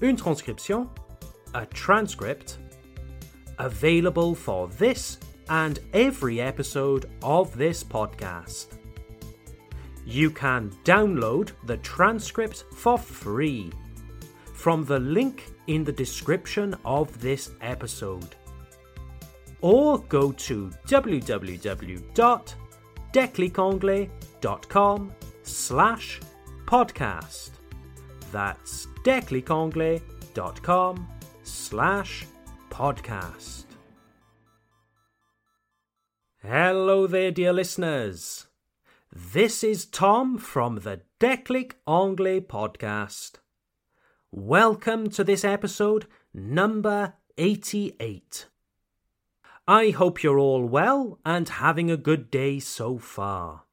une transcription, a transcript, available for this and every episode of this podcast. You can download the transcript for free from the link in the description of this episode. Or go to www.declicanglais.com slash podcast. That's declicanglais.com slash podcast. Hello there, dear listeners. This is Tom from the Anglais podcast. Welcome to this episode number 88. I hope you're all well and having a good day so far.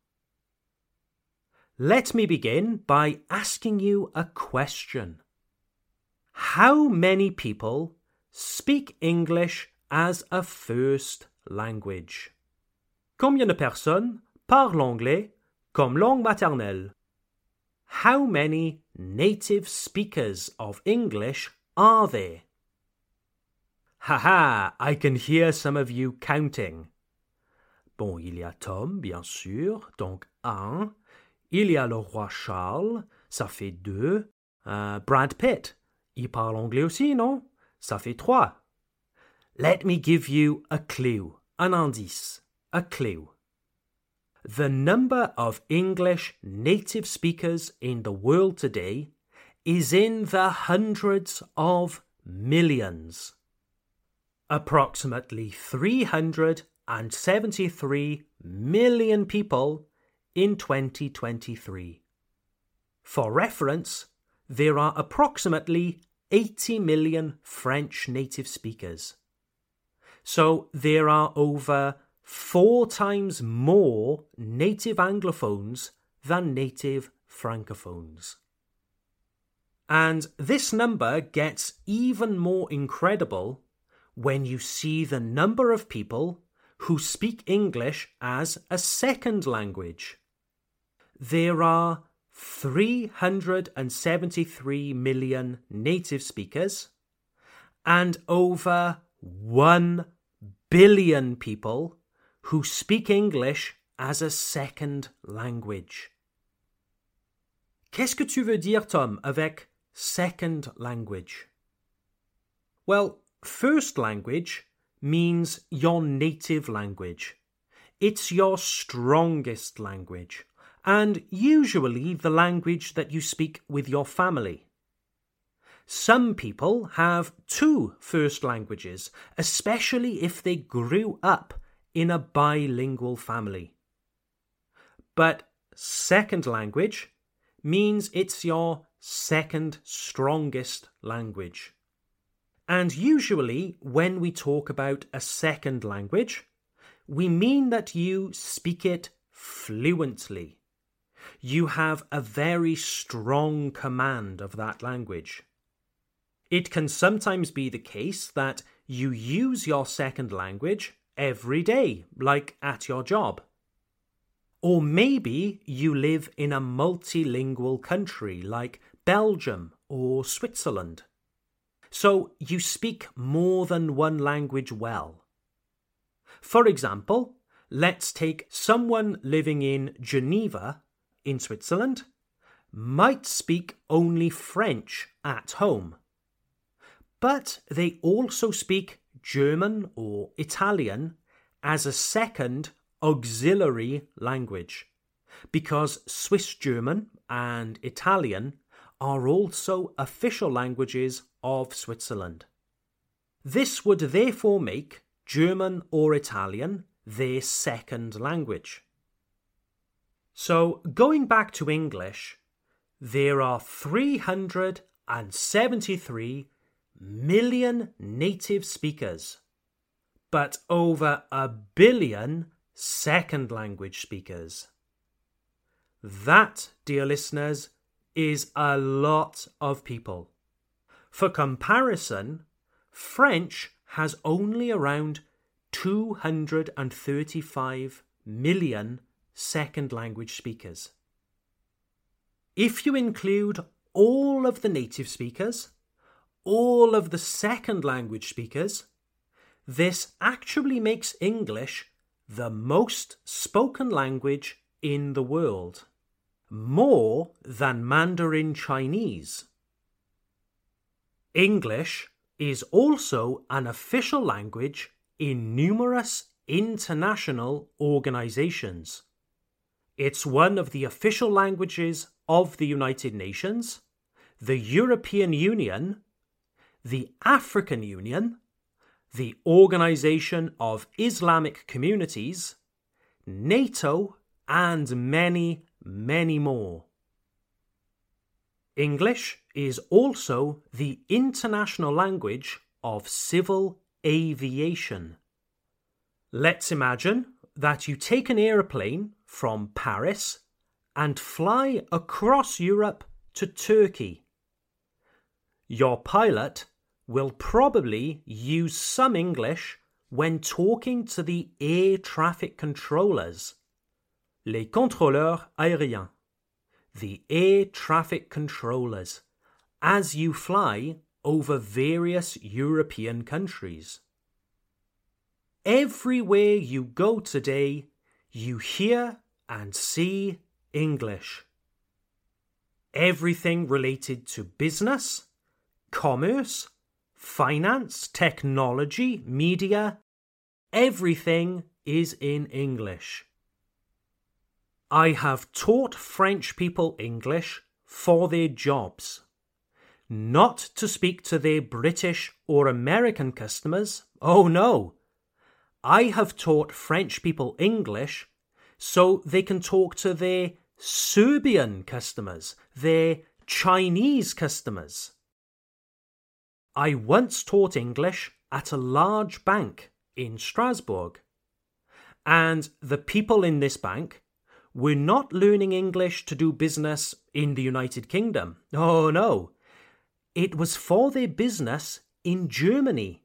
Let me begin by asking you a question. How many people speak English as a first language? Combien de personnes parlent anglais comme langue maternelle? How many native speakers of English are there? Haha, I can hear some of you counting. Bon, il y a Tom, bien sûr, donc un. Il y a le roi Charles, ça fait deux. Uh, Brad Pitt, il parle anglais aussi, non? Ça fait trois. Let me give you a clue, un indice a clue. The number of English native speakers in the world today is in the hundreds of millions. Approximately 373 million people in 2023. For reference, there are approximately 80 million French native speakers. So there are over four times more native Anglophones than native Francophones. And this number gets even more incredible when you see the number of people who speak English as a second language. There are 373 million native speakers and over 1 billion people who speak English as a second language. Qu'est-ce que tu veux dire, Tom, avec second language? Well, first language means your native language. It's your strongest language, and usually the language that you speak with your family. Some people have two first languages, especially if they grew up in a bilingual family. But second language means it's your second strongest language. And usually, when we talk about a second language, we mean that you speak it fluently. You have a very strong command of that language. It can sometimes be the case that you use your second language every day, like at your job. Or maybe you live in a multilingual country like Belgium or Switzerland. So you speak more than one language well. For example, let's take someone living in Geneva, in Switzerland, might speak only French at home. But they also speak German or Italian as a second auxiliary language, because Swiss German and Italian are also official languages of Switzerland. This would therefore make German or Italian their second language. So, going back to English, there are 373 million native speakers, but over a billion second language speakers. That, dear listeners, is a lot of people. For comparison, French has only around 235 million second language speakers. If you include all of the native speakers, all of the second language speakers, this actually makes English the most spoken language in the world, more than Mandarin Chinese. English is also an official language in numerous international organizations. It's one of the official languages of the United Nations, the European Union, the African Union, the Organization of Islamic Communities, NATO, and many, many more. English is also the international language of civil aviation. Let's imagine that you take an aeroplane from Paris and fly across Europe to Turkey. Your pilot will probably use some English when talking to the air traffic controllers, les contrôleurs aériens, the air traffic controllers, as you fly over various European countries. Everywhere you go today, you hear and see English. Everything related to business, commerce, finance, technology, media, everything is in English. I have taught French people English for their jobs not to speak to their British or American customers. Oh no! I have taught French people English so they can talk to their Serbian customers, their Chinese customers. I once taught English at a large bank in Strasbourg, and the people in this bank were not learning English to do business in the United Kingdom. Oh no, it was for their business in Germany.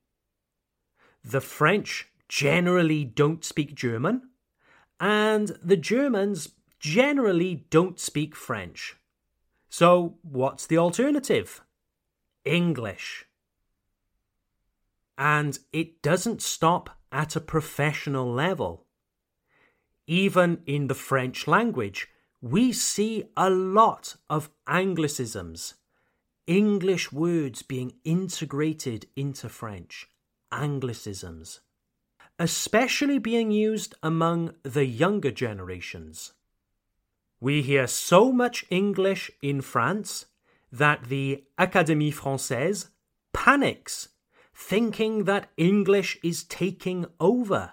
The French generally don't speak German, and the Germans generally don't speak French. So, what's the alternative? English. And it doesn't stop at a professional level. Even in the French language, we see a lot of Anglicisms English words being integrated into French, Anglicisms, especially being used among the younger generations. We hear so much English in France that the Académie Française panics, thinking that English is taking over.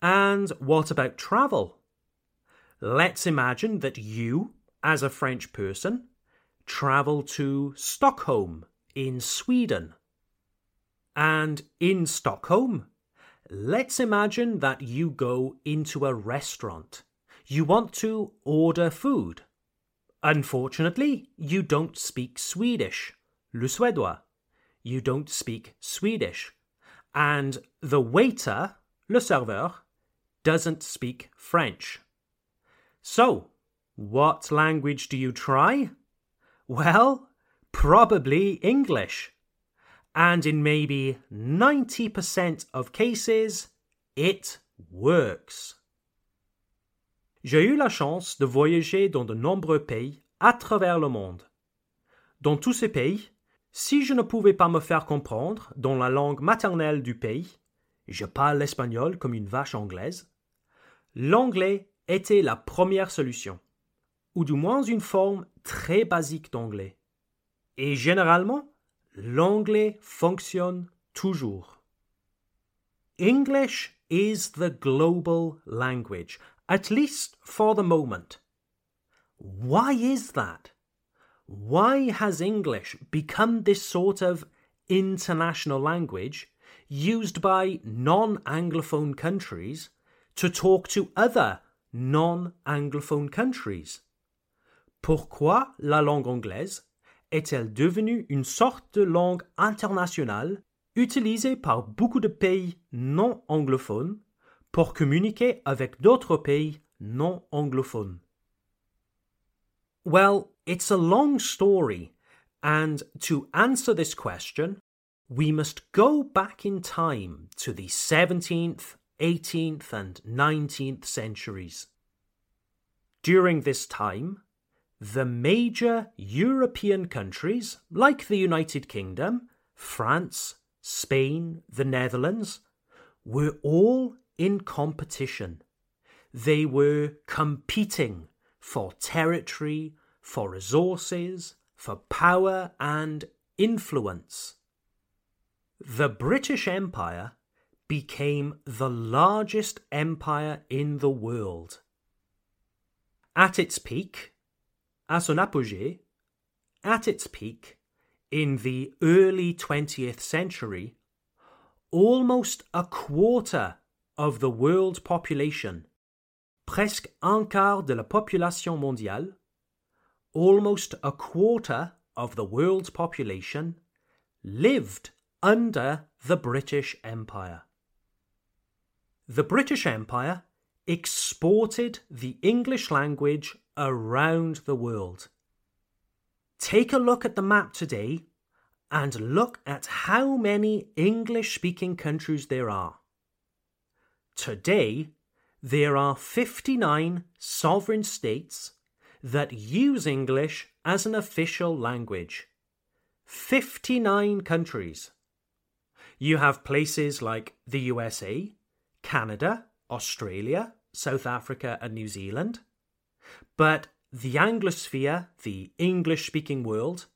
And what about travel? Let's imagine that you, as a French person, travel to Stockholm in Sweden. And in Stockholm, let's imagine that you go into a restaurant. You want to order food. Unfortunately, you don't speak Swedish, le suédois. You don't speak Swedish. And the waiter, le serveur, doesn't speak French. So, what language do you try? Well, probably English. And in maybe 90% of cases, it works. J'ai eu la chance de voyager dans de nombreux pays à travers le monde. Dans tous ces pays, si je ne pouvais pas me faire comprendre dans la langue maternelle du pays, je parle l'espagnol comme une vache anglaise, l'anglais était la première solution ou du moins une forme très basique d'anglais. Et généralement, l'anglais fonctionne toujours. English is the global language, at least for the moment. Why is that? why has English become this sort of international language used by non Anglophone countries to talk to other non Anglophone countries? Pourquoi la langue anglaise est-elle devenue une sorte de langue internationale utilisée par beaucoup de pays non anglophones pour communiquer avec d'autres pays non anglophones? Well, it's a long story, and to answer this question, we must go back in time to the 17th, 18th, and 19th centuries. During this time, the major European countries, like the United Kingdom, France, Spain, the Netherlands, were all in competition. They were competing for territory, for resources, for power and influence. The British Empire became the largest empire in the world. At its peak, à son apogée, at its peak, in the early 20th century, almost a quarter of the world population, presque un quart de la population mondiale, almost a quarter of the world's population, lived under the British Empire. The British Empire exported the English language around the world. Take a look at the map today and look at how many English speaking countries there are. Today, there are 59 sovereign states that use English as an official language. 59 countries. You have places like the USA, Canada, Australia, South Africa, and New Zealand. But the Anglosphere, the English speaking world,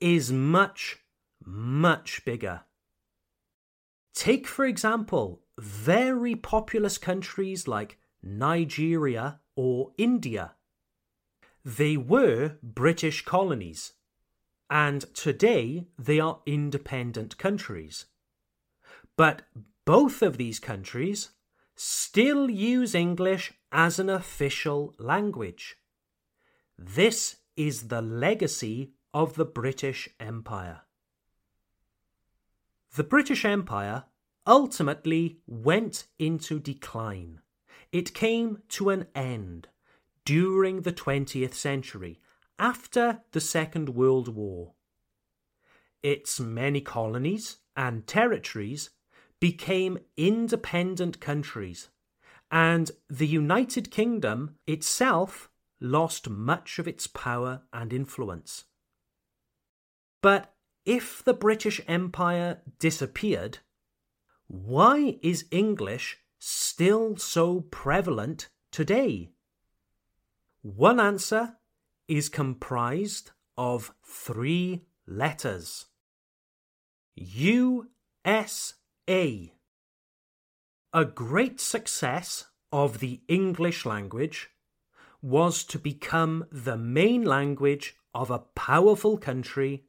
is much, much bigger. Take, for example, very populous countries like Nigeria or India. They were British colonies, and today they are independent countries. But both of these countries still use English as an official language. This is the legacy of the British Empire. The British Empire ultimately went into decline. It came to an end during the 20th century, after the Second World War. Its many colonies and territories became independent countries, and the United Kingdom itself lost much of its power and influence. But if the British Empire disappeared, why is English still so prevalent today? One answer is comprised of three letters U S a. A great success of the English language was to become the main language of a powerful country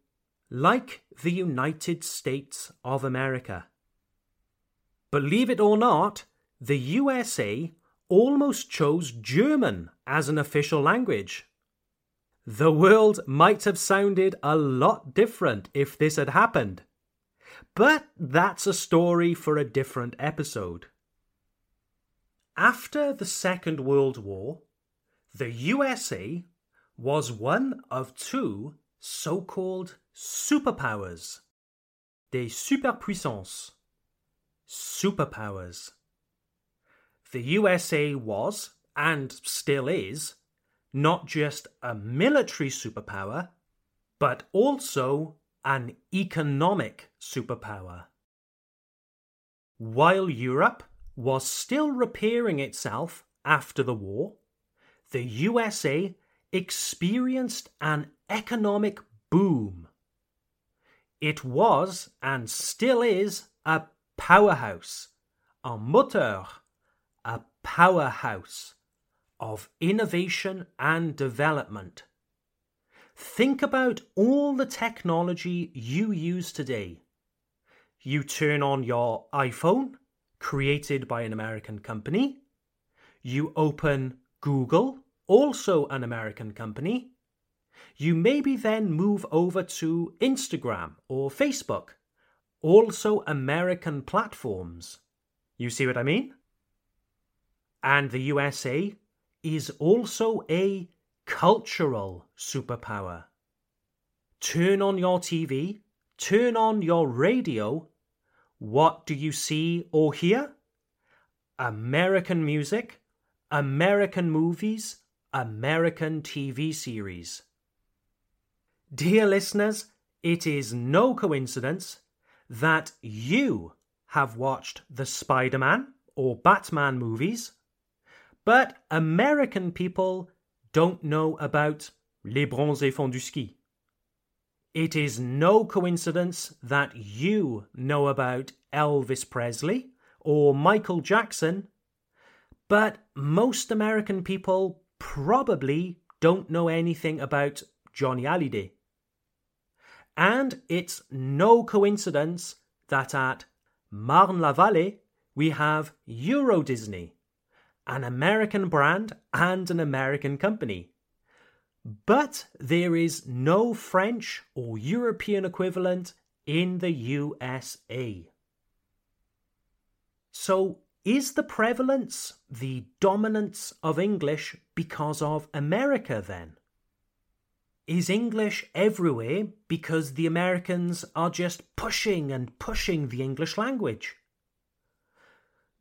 like the United States of America. Believe it or not, the USA almost chose German as an official language. The world might have sounded a lot different if this had happened. But that's a story for a different episode. After the Second World War, the USA was one of two so called superpowers. Des superpuissances. Superpowers. The USA was, and still is, not just a military superpower, but also an economic superpower. While Europe was still repairing itself after the war, the USA experienced an economic boom. It was and still is a powerhouse, a moteur, a powerhouse of innovation and development. Think about all the technology you use today. You turn on your iPhone, created by an American company. You open Google, also an American company. You maybe then move over to Instagram or Facebook, also American platforms. You see what I mean? And the USA is also a cultural superpower. Turn on your TV, turn on your radio. What do you see or hear? American music, American movies, American TV series. Dear listeners, it is no coincidence that you have watched the Spider Man or Batman movies, but American people don't know about Les Bronzés font du ski. It is no coincidence that you know about Elvis Presley or Michael Jackson, but most American people probably don't know anything about Johnny Hallyday. And it's no coincidence that at Marne-la-Vallée we have Euro Disney an American brand and an American company. But there is no French or European equivalent in the USA. So, is the prevalence, the dominance of English because of America then? Is English everywhere because the Americans are just pushing and pushing the English language?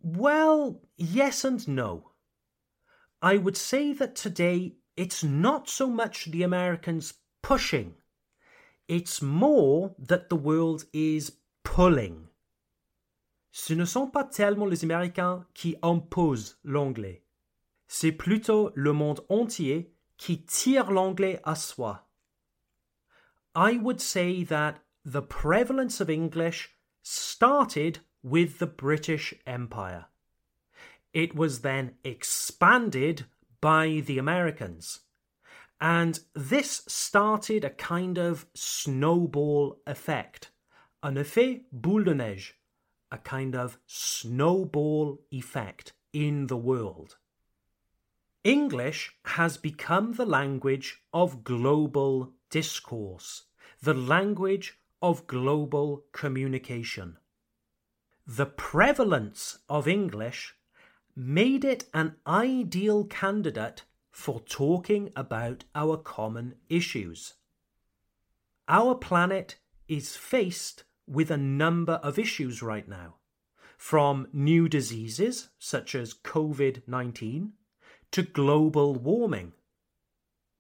Well, yes and no. I would say that today it's not so much the Americans pushing, it's more that the world is pulling. Ce ne sont pas tellement les Américains qui imposent l'anglais, c'est plutôt le monde entier qui tire l'anglais à soi. I would say that the prevalence of English started with the British Empire. It was then expanded by the Americans. And this started a kind of snowball effect, an effet boule de neige, a kind of snowball effect in the world. English has become the language of global discourse, the language of global communication the prevalence of English made it an ideal candidate for talking about our common issues. Our planet is faced with a number of issues right now, from new diseases such as COVID 19 to global warming.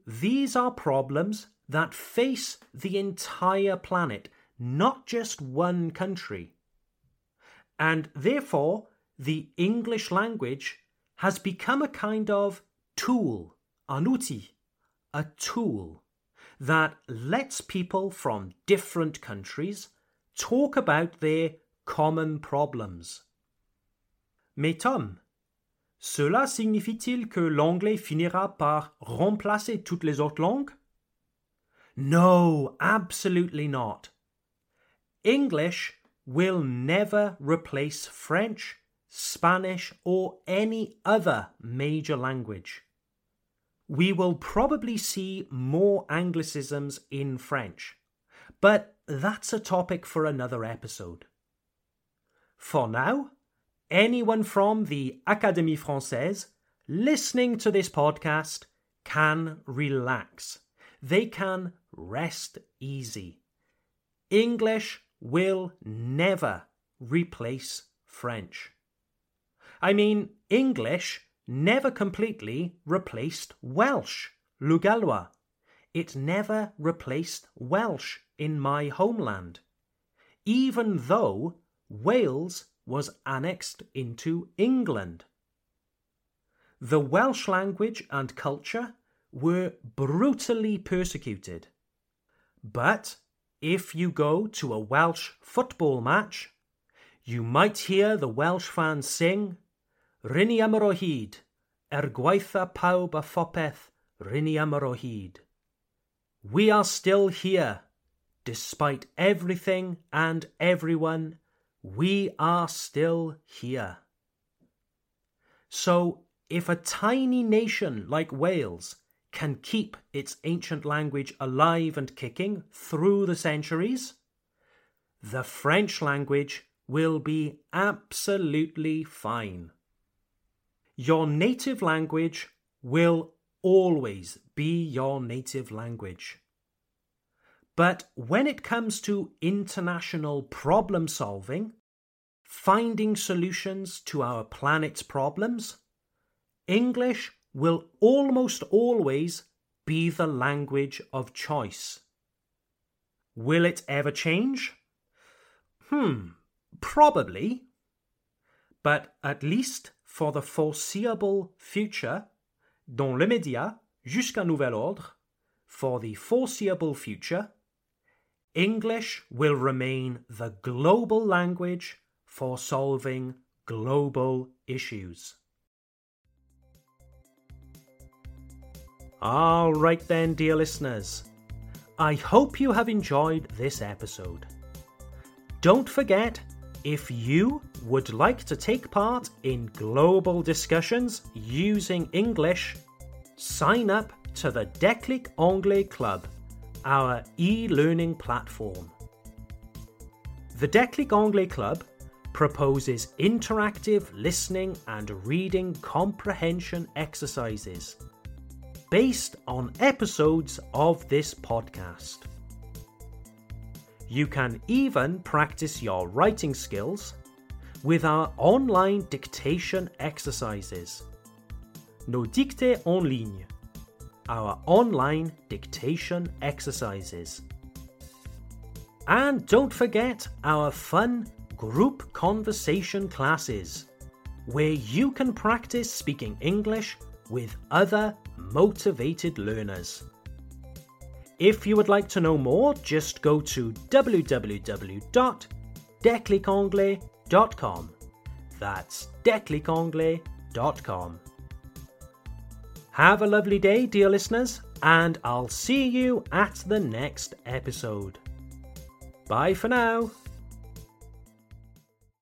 These are problems that face the entire planet, not just one country and therefore the English language has become a kind of tool, an outil, a tool that lets people from different countries talk about their common problems. Mais Tom, cela signifie-t-il que l'anglais finira par remplacer toutes les autres langues? No, absolutely not. English will never replace French, Spanish, or any other major language. We will probably see more Anglicisms in French, but that's a topic for another episode. For now, anyone from the Académie Française listening to this podcast can relax. They can rest easy. English will never replace French. I mean, English never completely replaced Welsh, le gallois. It never replaced Welsh in my homeland, even though Wales was annexed into England. The Welsh language and culture were brutally persecuted. But if you go to a Welsh football match, you might hear the Welsh fans sing Rini am yr o hyd, er gwaitha pawb a rini we are still here. Despite everything and everyone, we are still here. So, if a tiny nation like Wales can keep its ancient language alive and kicking through the centuries, the French language will be absolutely fine. Your native language will always be your native language. But when it comes to international problem solving, finding solutions to our planet's problems, English will almost always be the language of choice. Will it ever change? Hmm, probably. But at least for the foreseeable future, dans l'immédiat, jusqu'à nouvel ordre, for the foreseeable future, English will remain the global language for solving global issues. All right, then, dear listeners. I hope you have enjoyed this episode. Don't forget, if you would like to take part in global discussions using English, sign up to the Déclic Anglais Club, our e learning platform. The Déclic Anglais Club proposes interactive listening and reading comprehension exercises based on episodes of this podcast. You can even practice your writing skills with our online dictation exercises. Nos dictées en ligne, our online dictation exercises. And don't forget our fun group conversation classes, where you can practice speaking English with other motivated learners. If you would like to know more, just go to www.declicanglais.com. That's declicanglais.com. Have a lovely day, dear listeners, and I'll see you at the next episode. Bye for now.